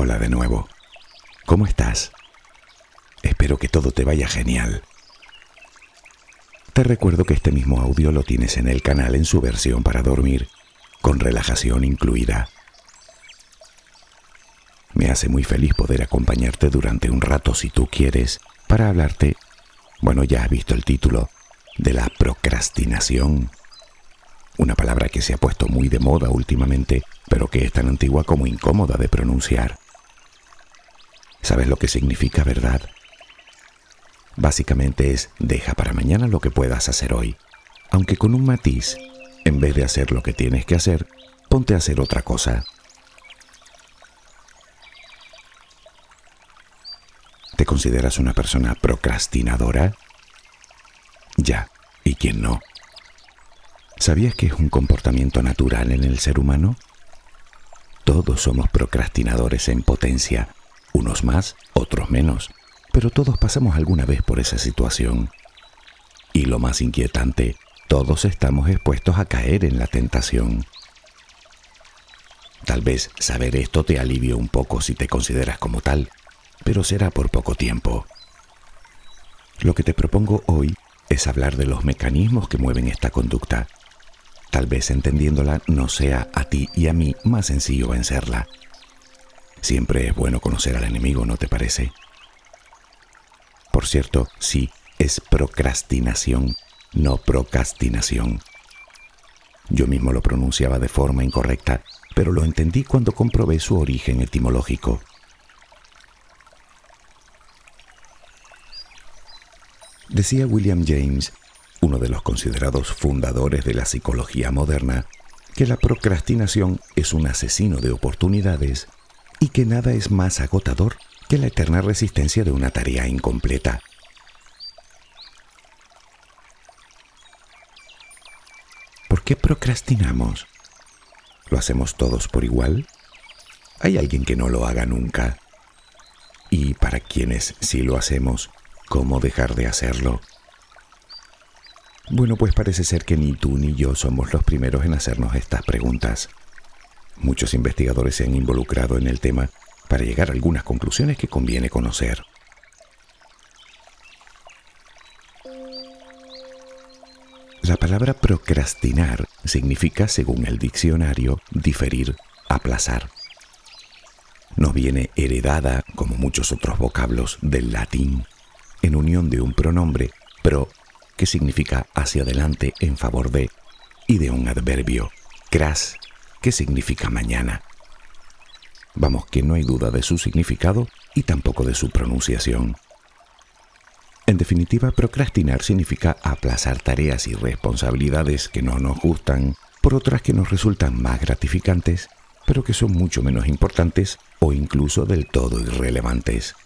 Hola de nuevo. ¿Cómo estás? Espero que todo te vaya genial. Te recuerdo que este mismo audio lo tienes en el canal en su versión para dormir, con relajación incluida. Me hace muy feliz poder acompañarte durante un rato si tú quieres para hablarte, bueno ya has visto el título, de la procrastinación. Una palabra que se ha puesto muy de moda últimamente, pero que es tan antigua como incómoda de pronunciar. ¿Sabes lo que significa, verdad? Básicamente es deja para mañana lo que puedas hacer hoy, aunque con un matiz, en vez de hacer lo que tienes que hacer, ponte a hacer otra cosa. ¿Te consideras una persona procrastinadora? Ya, ¿y quién no? ¿Sabías que es un comportamiento natural en el ser humano? Todos somos procrastinadores en potencia, unos más, otros menos pero todos pasamos alguna vez por esa situación. Y lo más inquietante, todos estamos expuestos a caer en la tentación. Tal vez saber esto te alivie un poco si te consideras como tal, pero será por poco tiempo. Lo que te propongo hoy es hablar de los mecanismos que mueven esta conducta. Tal vez entendiéndola no sea a ti y a mí más sencillo vencerla. Siempre es bueno conocer al enemigo, ¿no te parece? Por cierto, sí, es procrastinación, no procrastinación. Yo mismo lo pronunciaba de forma incorrecta, pero lo entendí cuando comprobé su origen etimológico. Decía William James, uno de los considerados fundadores de la psicología moderna, que la procrastinación es un asesino de oportunidades y que nada es más agotador que la eterna resistencia de una tarea incompleta. ¿Por qué procrastinamos? ¿Lo hacemos todos por igual? ¿Hay alguien que no lo haga nunca? Y para quienes sí lo hacemos, ¿cómo dejar de hacerlo? Bueno, pues parece ser que ni tú ni yo somos los primeros en hacernos estas preguntas. Muchos investigadores se han involucrado en el tema para llegar a algunas conclusiones que conviene conocer. La palabra procrastinar significa, según el diccionario, diferir, aplazar. Nos viene heredada, como muchos otros vocablos, del latín, en unión de un pronombre pro, que significa hacia adelante en favor de, y de un adverbio, cras, que significa mañana. Vamos, que no hay duda de su significado y tampoco de su pronunciación. En definitiva, procrastinar significa aplazar tareas y responsabilidades que no nos gustan por otras que nos resultan más gratificantes, pero que son mucho menos importantes o incluso del todo irrelevantes.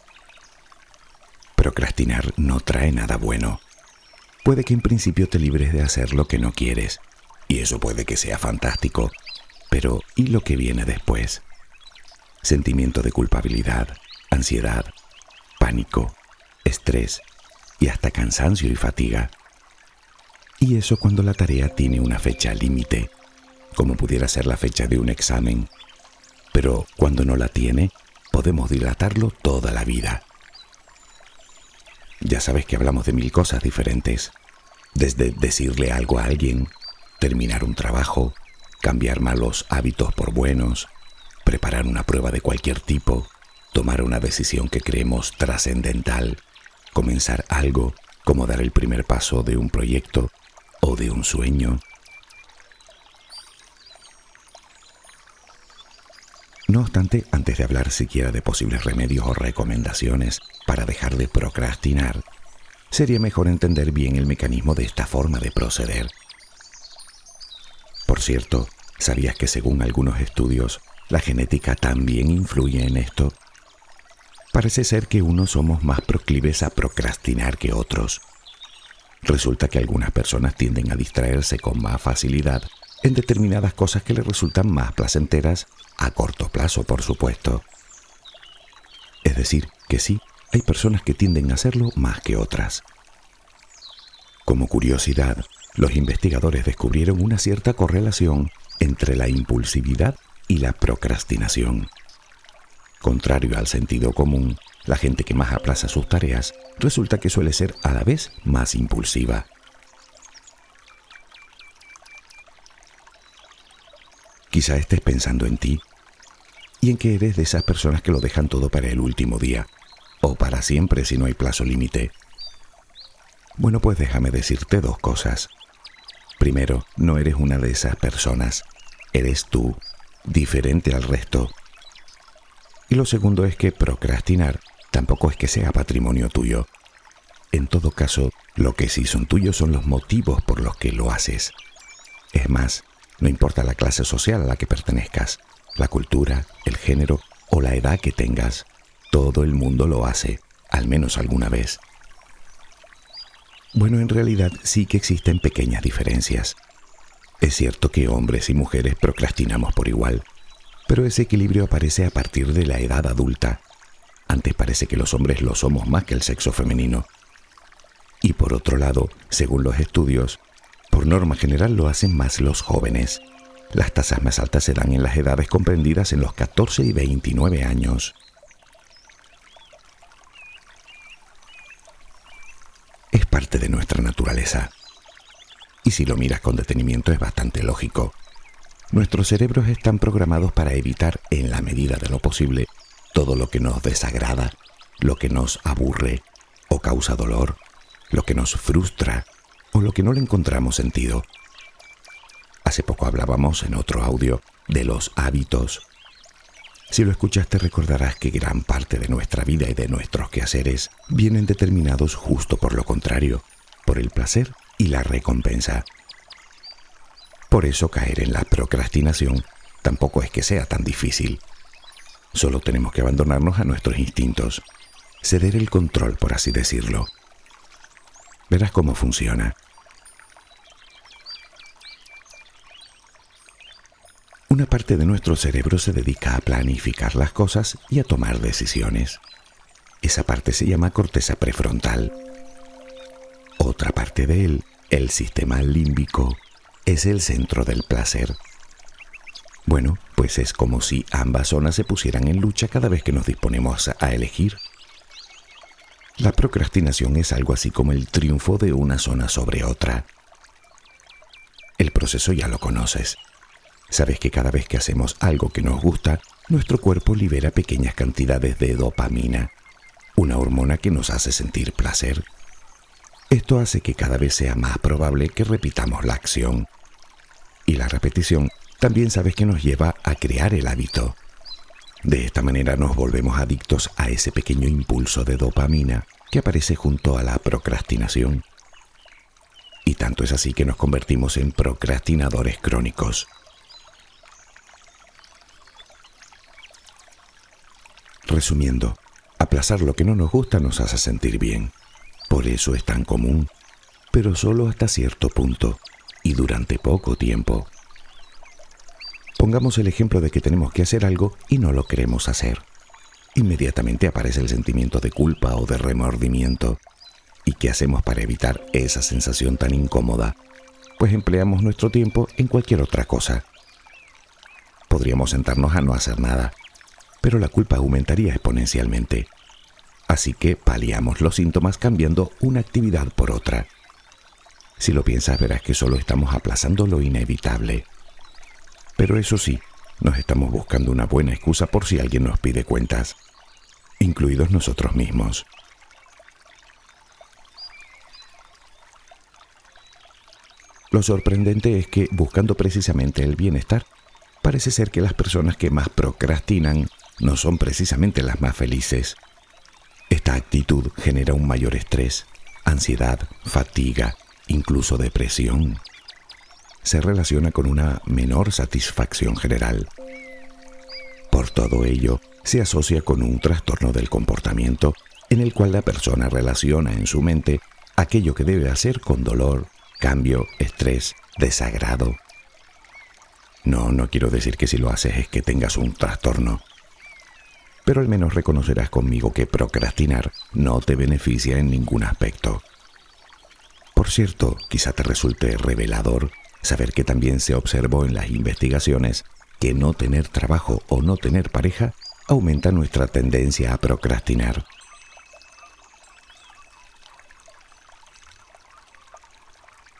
Procrastinar no trae nada bueno. Puede que en principio te libres de hacer lo que no quieres, y eso puede que sea fantástico, pero ¿y lo que viene después? sentimiento de culpabilidad, ansiedad, pánico, estrés y hasta cansancio y fatiga. Y eso cuando la tarea tiene una fecha límite, como pudiera ser la fecha de un examen. Pero cuando no la tiene, podemos dilatarlo toda la vida. Ya sabes que hablamos de mil cosas diferentes, desde decirle algo a alguien, terminar un trabajo, cambiar malos hábitos por buenos, preparar una prueba de cualquier tipo, tomar una decisión que creemos trascendental, comenzar algo como dar el primer paso de un proyecto o de un sueño. No obstante, antes de hablar siquiera de posibles remedios o recomendaciones para dejar de procrastinar, sería mejor entender bien el mecanismo de esta forma de proceder. Por cierto, ¿sabías que según algunos estudios, la genética también influye en esto. Parece ser que unos somos más proclives a procrastinar que otros. Resulta que algunas personas tienden a distraerse con más facilidad en determinadas cosas que les resultan más placenteras a corto plazo, por supuesto. Es decir, que sí, hay personas que tienden a hacerlo más que otras. Como curiosidad, los investigadores descubrieron una cierta correlación entre la impulsividad y la procrastinación. contrario al sentido común, la gente que más aplaza sus tareas resulta que suele ser a la vez más impulsiva. Quizá estés pensando en ti y en que eres de esas personas que lo dejan todo para el último día o para siempre si no hay plazo límite. Bueno, pues déjame decirte dos cosas. Primero, no eres una de esas personas. Eres tú, diferente al resto. Y lo segundo es que procrastinar tampoco es que sea patrimonio tuyo. En todo caso, lo que sí son tuyos son los motivos por los que lo haces. Es más, no importa la clase social a la que pertenezcas, la cultura, el género o la edad que tengas, todo el mundo lo hace, al menos alguna vez. Bueno, en realidad sí que existen pequeñas diferencias. Es cierto que hombres y mujeres procrastinamos por igual, pero ese equilibrio aparece a partir de la edad adulta. Antes parece que los hombres lo somos más que el sexo femenino. Y por otro lado, según los estudios, por norma general lo hacen más los jóvenes. Las tasas más altas se dan en las edades comprendidas en los 14 y 29 años. es de nuestra naturaleza. Y si lo miras con detenimiento es bastante lógico. Nuestros cerebros están programados para evitar, en la medida de lo posible, todo lo que nos desagrada, lo que nos aburre o causa dolor, lo que nos frustra o lo que no le encontramos sentido. Hace poco hablábamos en otro audio de los hábitos si lo escuchaste recordarás que gran parte de nuestra vida y de nuestros quehaceres vienen determinados justo por lo contrario, por el placer y la recompensa. Por eso caer en la procrastinación tampoco es que sea tan difícil. Solo tenemos que abandonarnos a nuestros instintos, ceder el control, por así decirlo. Verás cómo funciona. Una parte de nuestro cerebro se dedica a planificar las cosas y a tomar decisiones. Esa parte se llama corteza prefrontal. Otra parte de él, el sistema límbico, es el centro del placer. Bueno, pues es como si ambas zonas se pusieran en lucha cada vez que nos disponemos a elegir. La procrastinación es algo así como el triunfo de una zona sobre otra. El proceso ya lo conoces. Sabes que cada vez que hacemos algo que nos gusta, nuestro cuerpo libera pequeñas cantidades de dopamina, una hormona que nos hace sentir placer. Esto hace que cada vez sea más probable que repitamos la acción. Y la repetición también sabes que nos lleva a crear el hábito. De esta manera nos volvemos adictos a ese pequeño impulso de dopamina que aparece junto a la procrastinación. Y tanto es así que nos convertimos en procrastinadores crónicos. Resumiendo, aplazar lo que no nos gusta nos hace sentir bien. Por eso es tan común, pero solo hasta cierto punto y durante poco tiempo. Pongamos el ejemplo de que tenemos que hacer algo y no lo queremos hacer. Inmediatamente aparece el sentimiento de culpa o de remordimiento. ¿Y qué hacemos para evitar esa sensación tan incómoda? Pues empleamos nuestro tiempo en cualquier otra cosa. Podríamos sentarnos a no hacer nada, pero la culpa aumentaría exponencialmente. Así que paliamos los síntomas cambiando una actividad por otra. Si lo piensas verás que solo estamos aplazando lo inevitable. Pero eso sí, nos estamos buscando una buena excusa por si alguien nos pide cuentas, incluidos nosotros mismos. Lo sorprendente es que, buscando precisamente el bienestar, parece ser que las personas que más procrastinan no son precisamente las más felices. Esta actitud genera un mayor estrés, ansiedad, fatiga, incluso depresión. Se relaciona con una menor satisfacción general. Por todo ello, se asocia con un trastorno del comportamiento en el cual la persona relaciona en su mente aquello que debe hacer con dolor, cambio, estrés, desagrado. No, no quiero decir que si lo haces es que tengas un trastorno pero al menos reconocerás conmigo que procrastinar no te beneficia en ningún aspecto. Por cierto, quizá te resulte revelador saber que también se observó en las investigaciones que no tener trabajo o no tener pareja aumenta nuestra tendencia a procrastinar.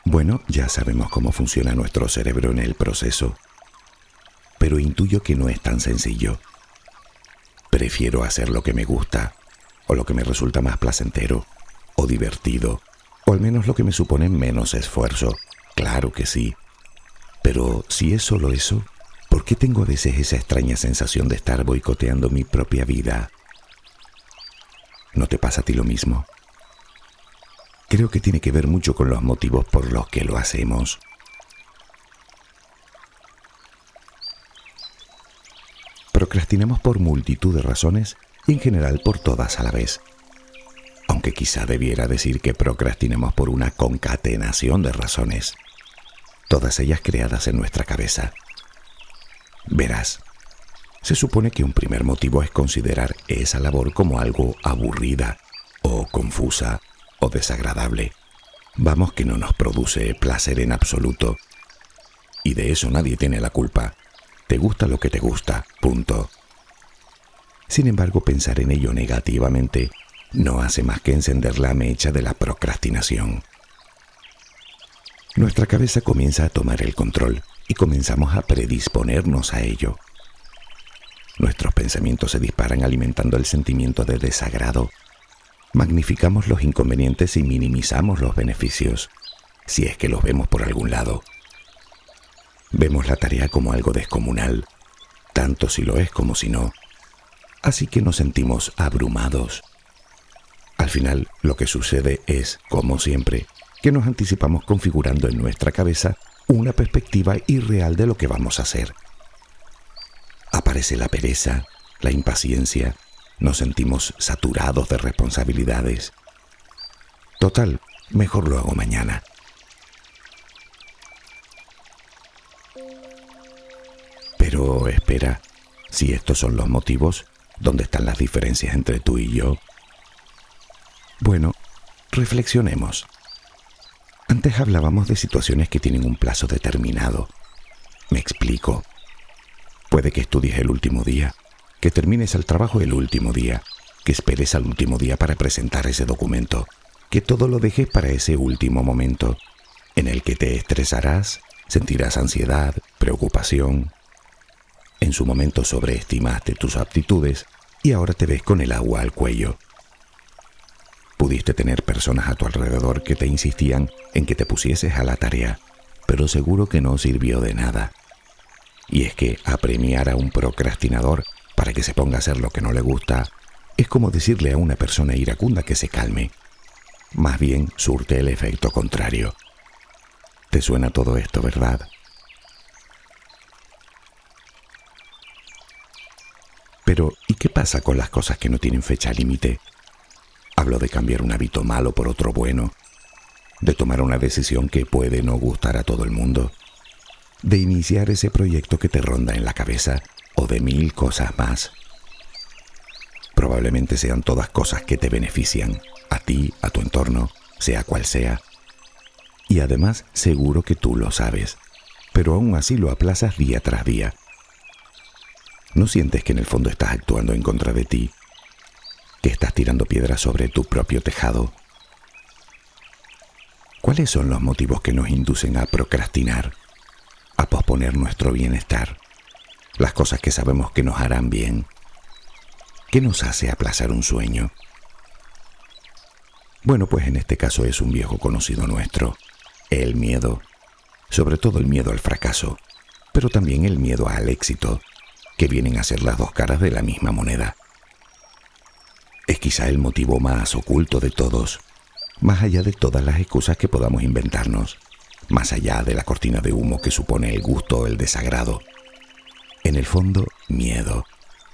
Bueno, ya sabemos cómo funciona nuestro cerebro en el proceso, pero intuyo que no es tan sencillo. Prefiero hacer lo que me gusta, o lo que me resulta más placentero, o divertido, o al menos lo que me supone menos esfuerzo. Claro que sí. Pero si es solo eso, ¿por qué tengo a veces esa extraña sensación de estar boicoteando mi propia vida? ¿No te pasa a ti lo mismo? Creo que tiene que ver mucho con los motivos por los que lo hacemos. Procrastinamos por multitud de razones y en general por todas a la vez. Aunque quizá debiera decir que procrastinamos por una concatenación de razones todas ellas creadas en nuestra cabeza. Verás, se supone que un primer motivo es considerar esa labor como algo aburrida o confusa o desagradable. Vamos que no nos produce placer en absoluto. Y de eso nadie tiene la culpa. Te gusta lo que te gusta, punto. Sin embargo, pensar en ello negativamente no hace más que encender la mecha de la procrastinación. Nuestra cabeza comienza a tomar el control y comenzamos a predisponernos a ello. Nuestros pensamientos se disparan alimentando el sentimiento de desagrado. Magnificamos los inconvenientes y minimizamos los beneficios, si es que los vemos por algún lado. Vemos la tarea como algo descomunal, tanto si lo es como si no. Así que nos sentimos abrumados. Al final, lo que sucede es, como siempre, que nos anticipamos configurando en nuestra cabeza una perspectiva irreal de lo que vamos a hacer. Aparece la pereza, la impaciencia, nos sentimos saturados de responsabilidades. Total, mejor lo hago mañana. Pero espera, si estos son los motivos, ¿dónde están las diferencias entre tú y yo? Bueno, reflexionemos. Antes hablábamos de situaciones que tienen un plazo determinado. Me explico. Puede que estudies el último día, que termines el trabajo el último día, que esperes al último día para presentar ese documento, que todo lo dejes para ese último momento, en el que te estresarás, sentirás ansiedad, preocupación. En su momento sobreestimaste tus aptitudes y ahora te ves con el agua al cuello. Pudiste tener personas a tu alrededor que te insistían en que te pusieses a la tarea, pero seguro que no sirvió de nada. Y es que apremiar a un procrastinador para que se ponga a hacer lo que no le gusta es como decirle a una persona iracunda que se calme. Más bien surte el efecto contrario. ¿Te suena todo esto, verdad? Pero, ¿y qué pasa con las cosas que no tienen fecha límite? Hablo de cambiar un hábito malo por otro bueno, de tomar una decisión que puede no gustar a todo el mundo, de iniciar ese proyecto que te ronda en la cabeza o de mil cosas más. Probablemente sean todas cosas que te benefician, a ti, a tu entorno, sea cual sea. Y además seguro que tú lo sabes, pero aún así lo aplazas día tras día. ¿No sientes que en el fondo estás actuando en contra de ti que estás tirando piedras sobre tu propio tejado. ¿Cuáles son los motivos que nos inducen a procrastinar, a posponer nuestro bienestar, las cosas que sabemos que nos harán bien? ¿Qué nos hace aplazar un sueño? Bueno, pues en este caso es un viejo conocido nuestro, el miedo, sobre todo el miedo al fracaso, pero también el miedo al éxito, que vienen a ser las dos caras de la misma moneda es quizá el motivo más oculto de todos, más allá de todas las excusas que podamos inventarnos, más allá de la cortina de humo que supone el gusto o el desagrado. En el fondo, miedo,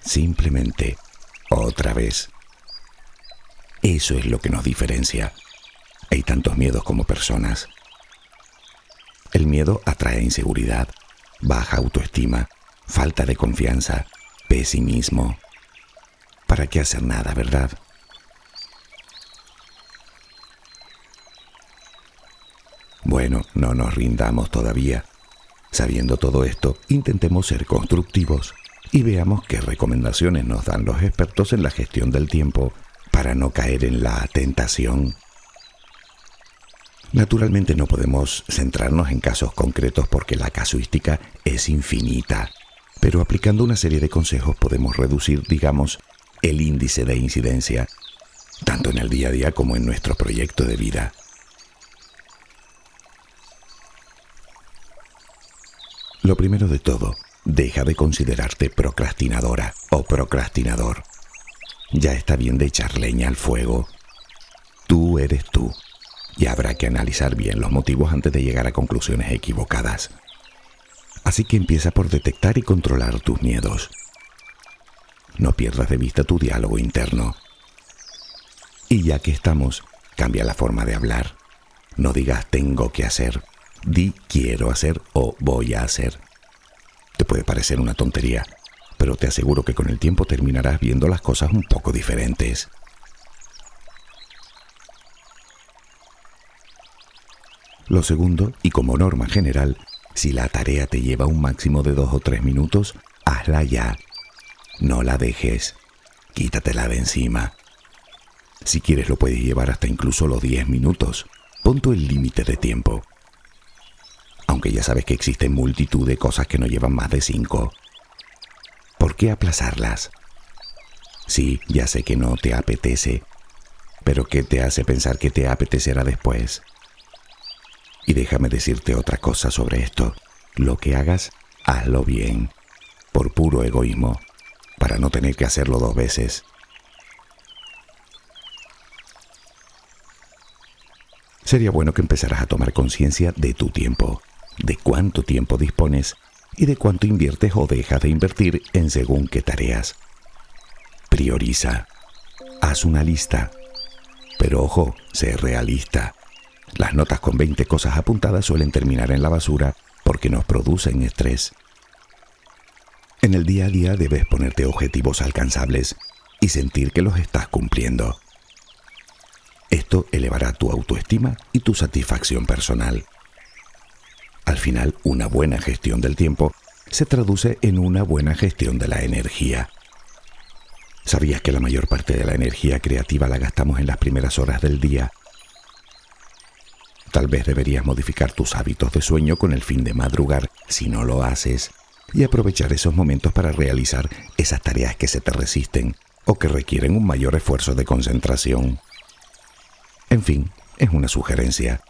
simplemente, otra vez. Eso es lo que nos diferencia. Hay tantos miedos como personas. El miedo atrae inseguridad, baja autoestima, falta de confianza, pesimismo, ¿Para qué hacer nada, verdad? Bueno, no nos rindamos todavía. Sabiendo todo esto, intentemos ser constructivos, y veamos qué recomendaciones nos dan los expertos en la gestión del tiempo para no caer en la tentación. Naturalmente no podemos centrarnos en casos concretos porque la casuística es infinita, pero aplicando una serie de consejos podemos reducir, digamos, el índice de incidencia, tanto en el día a día como en nuestro proyecto de vida. Lo primero de todo, deja de considerarte procrastinadora o procrastinador. Ya está bien de echar leña al fuego. Tú eres tú y habrá que analizar bien los motivos antes de llegar a conclusiones equivocadas. Así que empieza por detectar y controlar tus miedos. No pierdas de vista tu diálogo interno. Y ya que estamos, cambia la forma de hablar. No digas tengo que hacer, di quiero hacer o voy a hacer. Te puede parecer una tontería, pero te aseguro que con el tiempo terminarás viendo las cosas un poco diferentes. Lo segundo, y como norma general, si la tarea te lleva un máximo de dos o tres minutos, hazla ya. No la dejes. Quítatela de encima. Si quieres lo puedes llevar hasta incluso los diez minutos. Ponto el límite de tiempo aunque ya sabes que existen multitud de cosas que no llevan más de cinco. ¿Por qué aplazarlas? Sí, ya sé que no te apetece, pero ¿qué te hace pensar que te apetecerá después? Y déjame decirte otra cosa sobre esto. Lo que hagas, hazlo bien, por puro egoísmo, para no tener que hacerlo dos veces. Sería bueno que empezaras a tomar conciencia de tu tiempo de cuánto tiempo dispones y de cuánto inviertes o dejas de invertir en según qué tareas. Prioriza. Haz una lista. Pero ojo, sé realista. Las notas con 20 cosas apuntadas suelen terminar en la basura porque nos producen estrés. En el día a día debes ponerte objetivos alcanzables y sentir que los estás cumpliendo. Esto elevará tu autoestima y tu satisfacción personal. Al final, una buena gestión del tiempo se traduce en una buena gestión de la energía. ¿Sabías que la mayor parte de la energía creativa la gastamos en las primeras horas del día? Tal vez deberías modificar tus hábitos de sueño con el fin de madrugar si no lo haces y aprovechar esos momentos para realizar esas tareas que se te resisten o que requieren un mayor esfuerzo de concentración. En fin, es una sugerencia.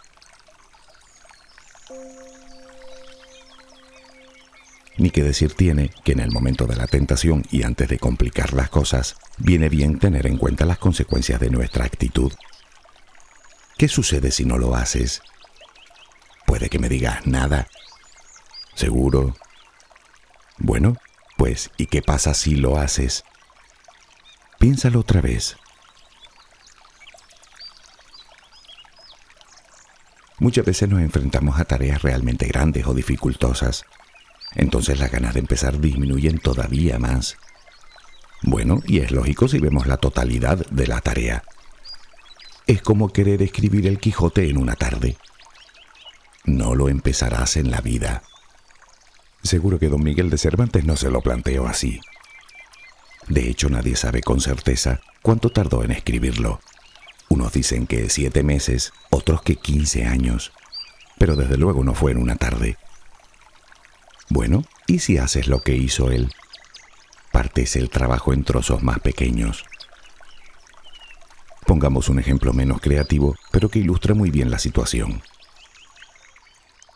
Ni que decir tiene que en el momento de la tentación y antes de complicar las cosas, viene bien tener en cuenta las consecuencias de nuestra actitud. ¿Qué sucede si no lo haces? Puede que me digas nada. ¿Seguro? Bueno, pues, ¿y qué pasa si lo haces? Piénsalo otra vez. Muchas veces nos enfrentamos a tareas realmente grandes o dificultosas entonces las ganas de empezar disminuyen todavía más. Bueno, y es lógico si vemos la totalidad de la tarea. Es como querer escribir el Quijote en una tarde. No lo empezarás en la vida. Seguro que don Miguel de Cervantes no se lo planteó así. De hecho, nadie sabe con certeza cuánto tardó en escribirlo. Unos dicen que siete meses, otros que quince años. Pero desde luego no fue en una tarde. Bueno, ¿y si haces lo que hizo él? Partes el trabajo en trozos más pequeños. Pongamos un ejemplo menos creativo, pero que ilustra muy bien la situación.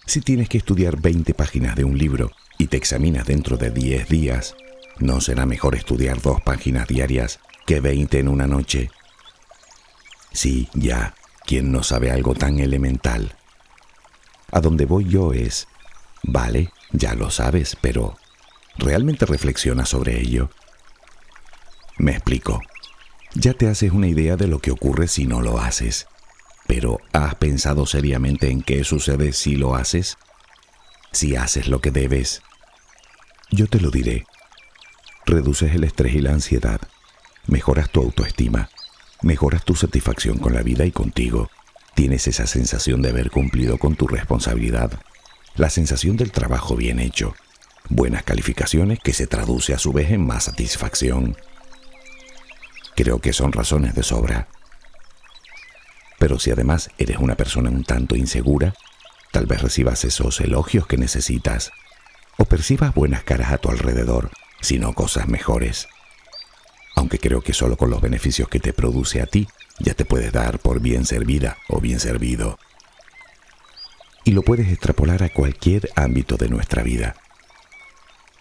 Si tienes que estudiar 20 páginas de un libro y te examinas dentro de 10 días, ¿no será mejor estudiar dos páginas diarias que 20 en una noche? Sí, ya, ¿quién no sabe algo tan elemental? A donde voy yo es, vale, ya lo sabes, pero ¿realmente reflexionas sobre ello? Me explico. Ya te haces una idea de lo que ocurre si no lo haces, pero ¿has pensado seriamente en qué sucede si lo haces? Si haces lo que debes. Yo te lo diré. Reduces el estrés y la ansiedad, mejoras tu autoestima, mejoras tu satisfacción con la vida y contigo. Tienes esa sensación de haber cumplido con tu responsabilidad la sensación del trabajo bien hecho. buenas calificaciones que se traduce a su vez en más satisfacción. Creo que son razones de sobra. Pero si además eres una persona un tanto insegura, tal vez recibas esos elogios que necesitas o percibas buenas caras a tu alrededor, sino cosas mejores. Aunque creo que solo con los beneficios que te produce a ti ya te puedes dar por bien servida o bien servido. Y lo puedes extrapolar a cualquier ámbito de nuestra vida.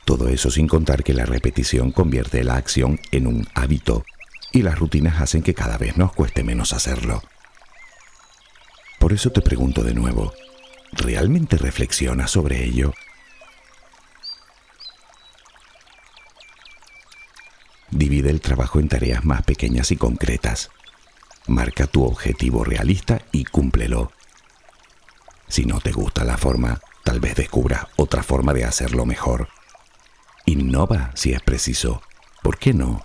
Todo eso sin contar que la repetición convierte la acción en un hábito y las rutinas hacen que cada vez nos cueste menos hacerlo. Por eso te pregunto de nuevo, ¿realmente reflexionas sobre ello? Divide el trabajo en tareas más pequeñas y concretas. Marca tu objetivo realista y cúmplelo. Si no te gusta la forma, tal vez descubras otra forma de hacerlo mejor. Innova si es preciso. ¿Por qué no?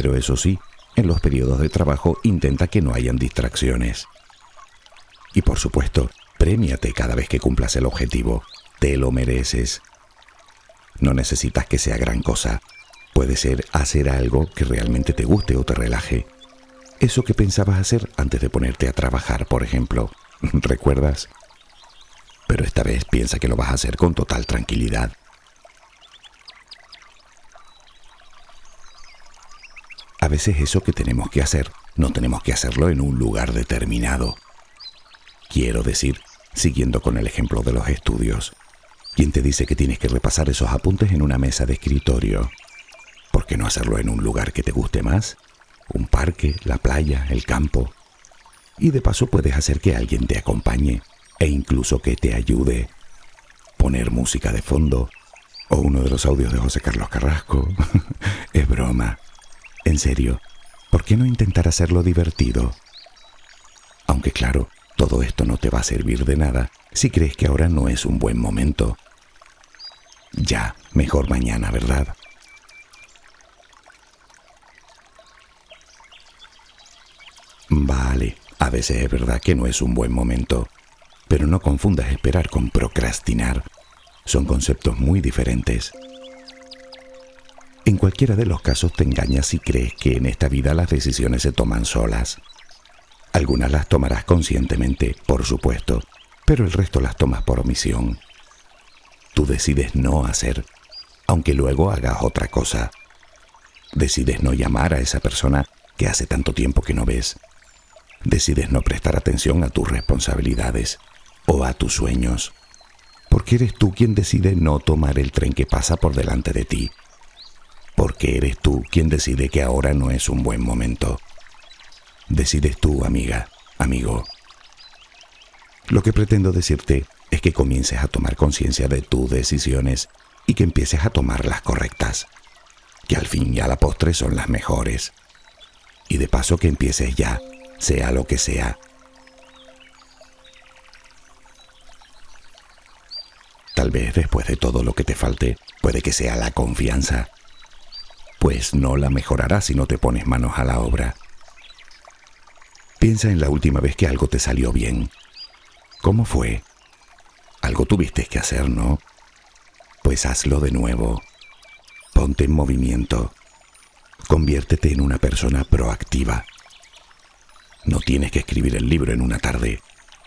Pero eso sí, en los periodos de trabajo intenta que no hayan distracciones. Y por supuesto, premiate cada vez que cumplas el objetivo. Te lo mereces. No necesitas que sea gran cosa. Puede ser hacer algo que realmente te guste o te relaje. Eso que pensabas hacer antes de ponerte a trabajar, por ejemplo. ¿Recuerdas? Pero esta vez piensa que lo vas a hacer con total tranquilidad. A veces eso que tenemos que hacer, no tenemos que hacerlo en un lugar determinado. Quiero decir, siguiendo con el ejemplo de los estudios, ¿quién te dice que tienes que repasar esos apuntes en una mesa de escritorio? ¿Por qué no hacerlo en un lugar que te guste más? Un parque, la playa, el campo. Y de paso puedes hacer que alguien te acompañe e incluso que te ayude. Poner música de fondo o uno de los audios de José Carlos Carrasco. es broma. En serio, ¿por qué no intentar hacerlo divertido? Aunque claro, todo esto no te va a servir de nada si crees que ahora no es un buen momento. Ya, mejor mañana, ¿verdad? Vale, a veces es verdad que no es un buen momento, pero no confundas esperar con procrastinar. Son conceptos muy diferentes. En cualquiera de los casos te engañas si crees que en esta vida las decisiones se toman solas. Algunas las tomarás conscientemente, por supuesto, pero el resto las tomas por omisión. Tú decides no hacer, aunque luego hagas otra cosa. Decides no llamar a esa persona que hace tanto tiempo que no ves. Decides no prestar atención a tus responsabilidades o a tus sueños, porque eres tú quien decide no tomar el tren que pasa por delante de ti porque eres tú quien decide que ahora no es un buen momento. Decides tú, amiga, amigo. Lo que pretendo decirte es que comiences a tomar conciencia de tus decisiones y que empieces a tomar las correctas, que al fin y a la postre son las mejores. Y de paso que empieces ya, sea lo que sea. Tal vez después de todo lo que te falte, puede que sea la confianza pues no la mejorarás si no te pones manos a la obra. Piensa en la última vez que algo te salió bien. ¿Cómo fue? Algo tuviste que hacer, ¿no? Pues hazlo de nuevo. Ponte en movimiento. Conviértete en una persona proactiva. No tienes que escribir el libro en una tarde,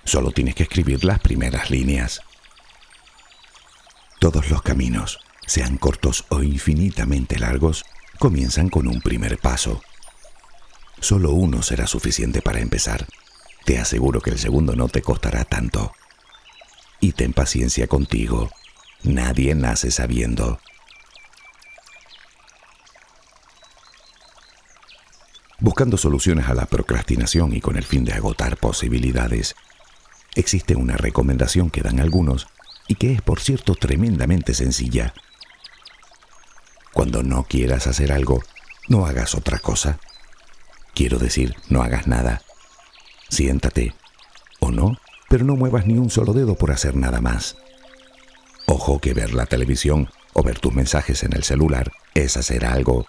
solo tienes que escribir las primeras líneas. Todos los caminos, sean cortos o infinitamente largos, comienzan con un primer paso. Solo uno será suficiente para empezar. Te aseguro que el segundo no te costará tanto. Y ten paciencia contigo. Nadie nace sabiendo. Buscando soluciones a la procrastinación y con el fin de agotar posibilidades, existe una recomendación que dan algunos y que es por cierto tremendamente sencilla cuando no quieras hacer algo, no hagas otra cosa. Quiero decir, no hagas nada. Siéntate. O no, pero no muevas ni un solo dedo por hacer nada más. Ojo que ver la televisión o ver tus mensajes en el celular es hacer algo.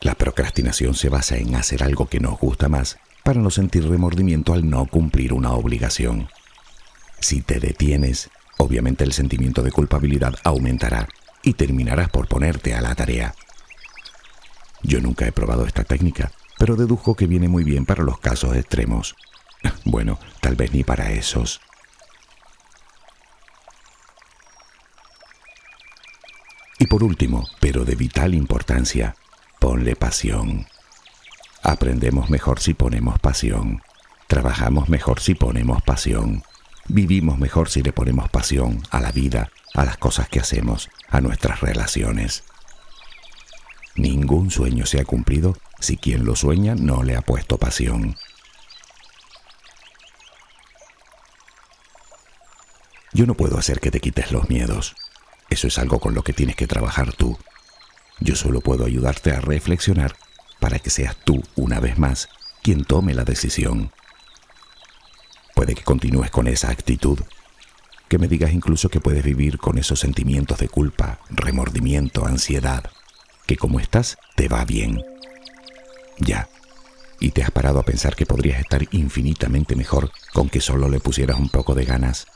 La procrastinación se basa en hacer algo que nos gusta más para no sentir remordimiento al no cumplir una obligación. Si te detienes, obviamente el sentimiento de culpabilidad aumentará y terminarás por ponerte a la tarea. Yo nunca he probado esta técnica, pero dedujo que viene muy bien para los casos extremos. Bueno, tal vez ni para esos. Y por último, pero de vital importancia, ponle pasión. Aprendemos mejor si ponemos pasión. Trabajamos mejor si ponemos pasión. Vivimos mejor si le ponemos pasión a la vida, a las cosas que hacemos, a nuestras relaciones. Ningún sueño se ha cumplido si quien lo sueña no le ha puesto pasión. Yo no puedo hacer que te quites los miedos. Eso es algo con lo que tienes que trabajar tú. Yo solo puedo ayudarte a reflexionar para que seas tú, una vez más, quien tome la decisión. Puede que continúes con esa actitud, que me digas incluso que puedes vivir con esos sentimientos de culpa, remordimiento, ansiedad, que como estás te va bien. Ya. Y te has parado a pensar que podrías estar infinitamente mejor con que solo le pusieras un poco de ganas.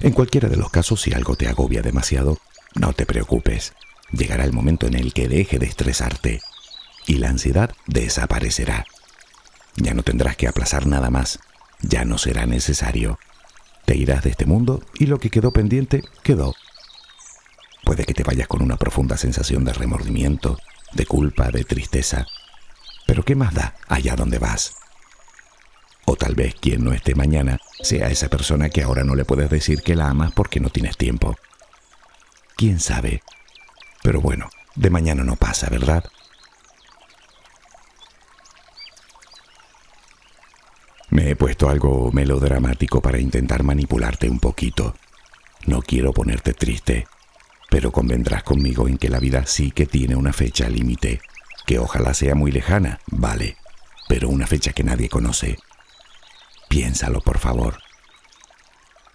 En cualquiera de los casos, si algo te agobia demasiado, no te preocupes. Llegará el momento en el que deje de estresarte y la ansiedad desaparecerá. Ya no tendrás que aplazar nada más, ya no será necesario. Te irás de este mundo y lo que quedó pendiente quedó. Puede que te vayas con una profunda sensación de remordimiento, de culpa, de tristeza. Pero ¿qué más da allá donde vas? O tal vez quien no esté mañana sea esa persona que ahora no le puedes decir que la amas porque no tienes tiempo. ¿Quién sabe? Pero bueno, de mañana no pasa, ¿verdad? Me he puesto algo melodramático para intentar manipularte un poquito. No quiero ponerte triste, pero convendrás conmigo en que la vida sí que tiene una fecha límite, que ojalá sea muy lejana, vale, pero una fecha que nadie conoce. Piénsalo, por favor.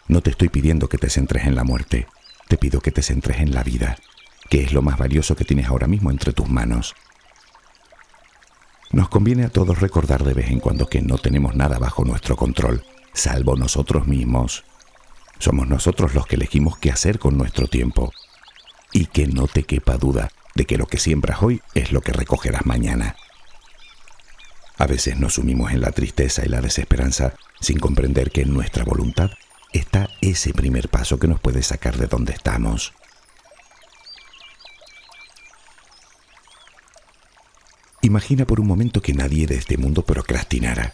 No te estoy pidiendo que te centres en la muerte, te pido que te centres en la vida, que es lo más valioso que tienes ahora mismo entre tus manos. Nos conviene a todos recordar de vez en cuando que no tenemos nada bajo nuestro control, salvo nosotros mismos. Somos nosotros los que elegimos qué hacer con nuestro tiempo. Y que no te quepa duda de que lo que siembras hoy es lo que recogerás mañana. A veces nos sumimos en la tristeza y la desesperanza sin comprender que en nuestra voluntad está ese primer paso que nos puede sacar de donde estamos. Imagina por un momento que nadie de este mundo procrastinara.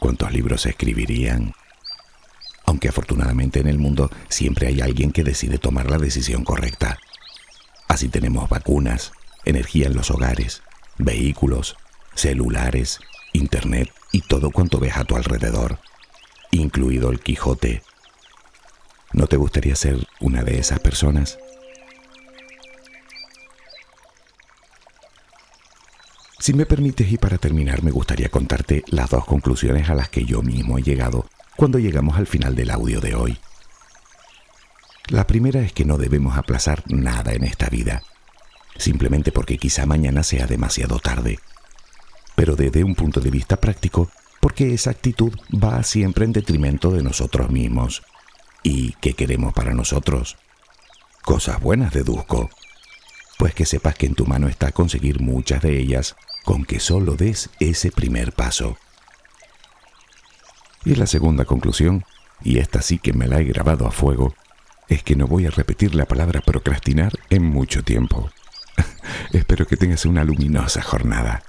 ¿Cuántos libros se escribirían? Aunque afortunadamente en el mundo siempre hay alguien que decide tomar la decisión correcta. Así tenemos vacunas, energía en los hogares, vehículos, celulares, internet y todo cuanto ves a tu alrededor, incluido el Quijote. ¿No te gustaría ser una de esas personas? Si me permites y para terminar me gustaría contarte las dos conclusiones a las que yo mismo he llegado cuando llegamos al final del audio de hoy. La primera es que no debemos aplazar nada en esta vida, simplemente porque quizá mañana sea demasiado tarde. Pero desde un punto de vista práctico, porque esa actitud va siempre en detrimento de nosotros mismos. ¿Y qué queremos para nosotros? Cosas buenas deduzco. Pues que sepas que en tu mano está conseguir muchas de ellas con que solo des ese primer paso. Y la segunda conclusión, y esta sí que me la he grabado a fuego, es que no voy a repetir la palabra procrastinar en mucho tiempo. Espero que tengas una luminosa jornada.